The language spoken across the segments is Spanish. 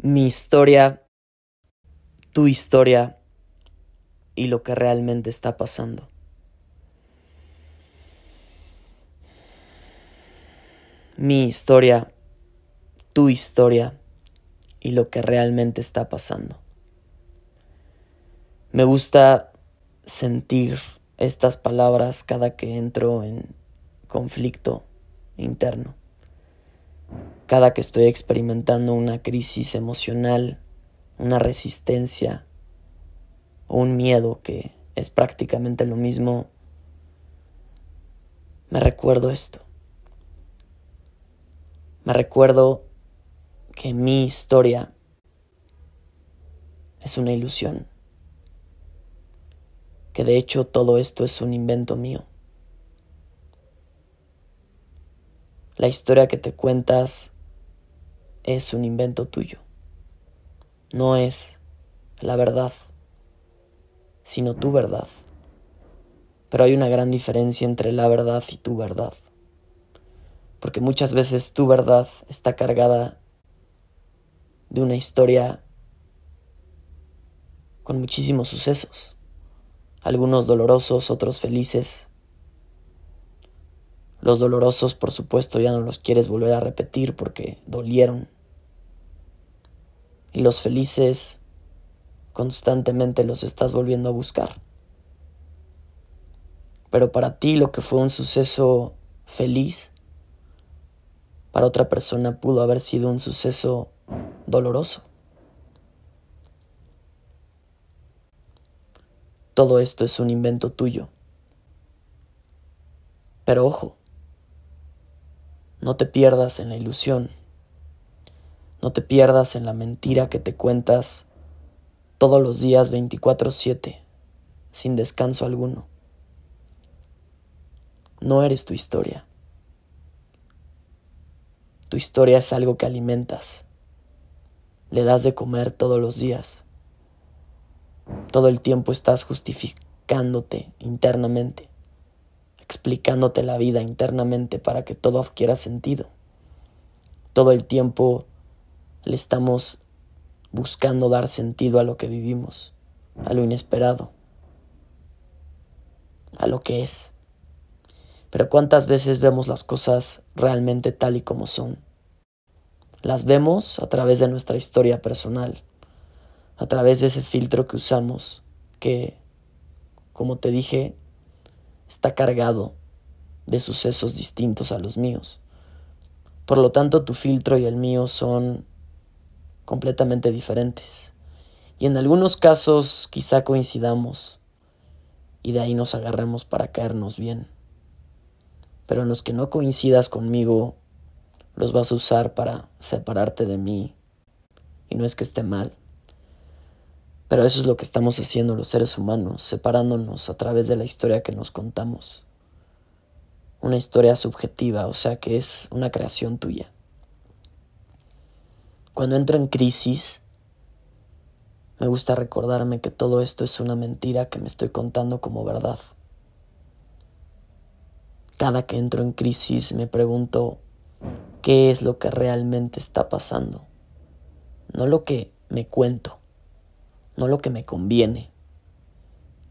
mi historia, tu historia y lo que realmente está pasando. Mi historia, tu historia y lo que realmente está pasando. Me gusta sentir estas palabras cada que entro en conflicto interno cada que estoy experimentando una crisis emocional, una resistencia o un miedo que es prácticamente lo mismo, me recuerdo esto. Me recuerdo que mi historia es una ilusión, que de hecho todo esto es un invento mío. La historia que te cuentas es un invento tuyo. No es la verdad, sino tu verdad. Pero hay una gran diferencia entre la verdad y tu verdad. Porque muchas veces tu verdad está cargada de una historia con muchísimos sucesos. Algunos dolorosos, otros felices. Los dolorosos, por supuesto, ya no los quieres volver a repetir porque dolieron y los felices constantemente los estás volviendo a buscar. Pero para ti lo que fue un suceso feliz, para otra persona pudo haber sido un suceso doloroso. Todo esto es un invento tuyo. Pero ojo, no te pierdas en la ilusión no te pierdas en la mentira que te cuentas todos los días 24/7, sin descanso alguno. No eres tu historia. Tu historia es algo que alimentas. Le das de comer todos los días. Todo el tiempo estás justificándote internamente, explicándote la vida internamente para que todo adquiera sentido. Todo el tiempo le estamos buscando dar sentido a lo que vivimos, a lo inesperado, a lo que es. Pero ¿cuántas veces vemos las cosas realmente tal y como son? Las vemos a través de nuestra historia personal, a través de ese filtro que usamos, que, como te dije, está cargado de sucesos distintos a los míos. Por lo tanto, tu filtro y el mío son completamente diferentes. Y en algunos casos quizá coincidamos y de ahí nos agarremos para caernos bien. Pero en los que no coincidas conmigo, los vas a usar para separarte de mí. Y no es que esté mal. Pero eso es lo que estamos haciendo los seres humanos, separándonos a través de la historia que nos contamos. Una historia subjetiva, o sea que es una creación tuya. Cuando entro en crisis, me gusta recordarme que todo esto es una mentira que me estoy contando como verdad. Cada que entro en crisis me pregunto qué es lo que realmente está pasando. No lo que me cuento, no lo que me conviene,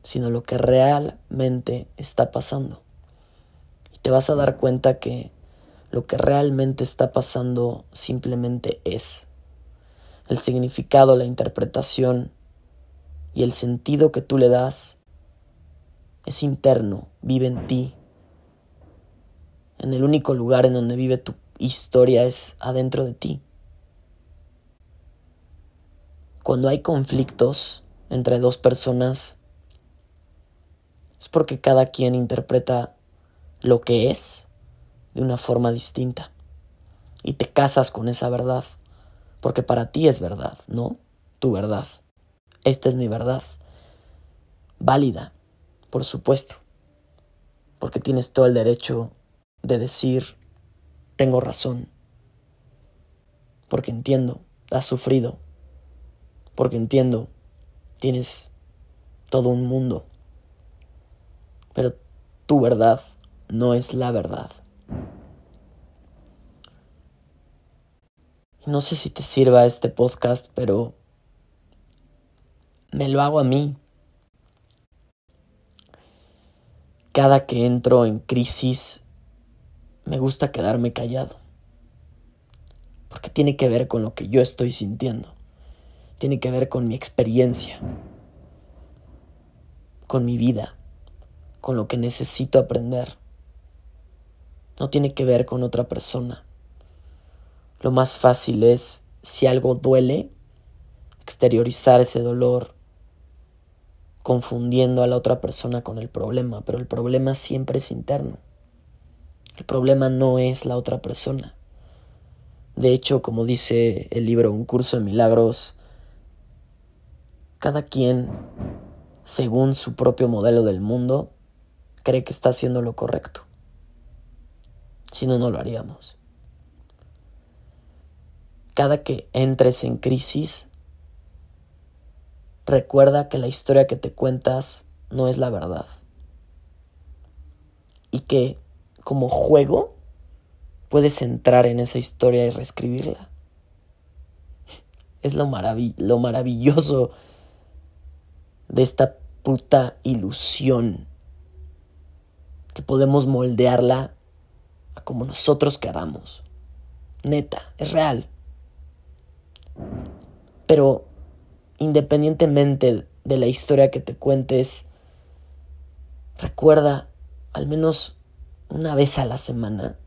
sino lo que realmente está pasando. Y te vas a dar cuenta que lo que realmente está pasando simplemente es el significado, la interpretación y el sentido que tú le das es interno, vive en ti. En el único lugar en donde vive tu historia es adentro de ti. Cuando hay conflictos entre dos personas, es porque cada quien interpreta lo que es de una forma distinta y te casas con esa verdad porque para ti es verdad, ¿no? Tu verdad. Esta es mi verdad. Válida, por supuesto, porque tienes todo el derecho de decir, tengo razón, porque entiendo, has sufrido, porque entiendo, tienes todo un mundo, pero tu verdad no es la verdad. No sé si te sirva este podcast, pero me lo hago a mí. Cada que entro en crisis, me gusta quedarme callado. Porque tiene que ver con lo que yo estoy sintiendo. Tiene que ver con mi experiencia. Con mi vida. Con lo que necesito aprender. No tiene que ver con otra persona. Lo más fácil es, si algo duele, exteriorizar ese dolor confundiendo a la otra persona con el problema, pero el problema siempre es interno. El problema no es la otra persona. De hecho, como dice el libro Un curso de milagros, cada quien, según su propio modelo del mundo, cree que está haciendo lo correcto. Si no, no lo haríamos. Cada que entres en crisis, recuerda que la historia que te cuentas no es la verdad. Y que como juego puedes entrar en esa historia y reescribirla. Es lo, lo maravilloso de esta puta ilusión que podemos moldearla a como nosotros queramos. Neta, es real. Pero independientemente de la historia que te cuentes, recuerda al menos una vez a la semana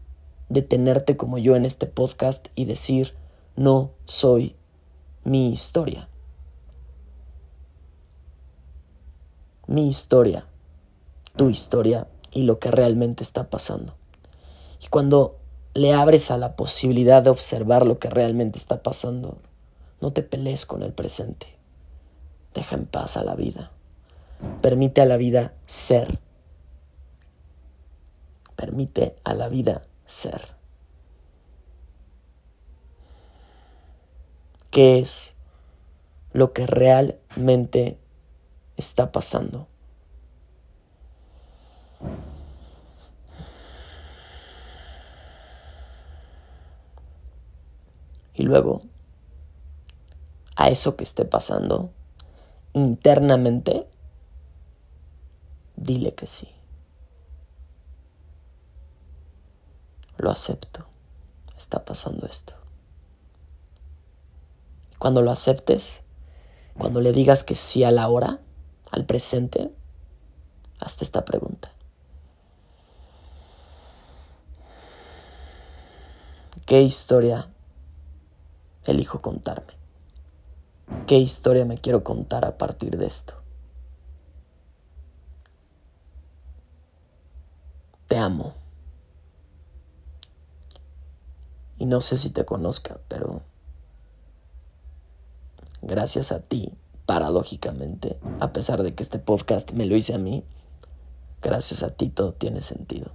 detenerte como yo en este podcast y decir, no soy mi historia. Mi historia, tu historia y lo que realmente está pasando. Y cuando le abres a la posibilidad de observar lo que realmente está pasando, no te pelees con el presente. Deja en paz a la vida. Permite a la vida ser. Permite a la vida ser. ¿Qué es lo que realmente está pasando? Y luego, a eso que esté pasando, internamente, dile que sí. Lo acepto. Está pasando esto. Cuando lo aceptes, cuando le digas que sí a la hora, al presente, hazte esta pregunta. ¿Qué historia elijo contarme? ¿Qué historia me quiero contar a partir de esto? Te amo. Y no sé si te conozca, pero gracias a ti, paradójicamente, a pesar de que este podcast me lo hice a mí, gracias a ti todo tiene sentido.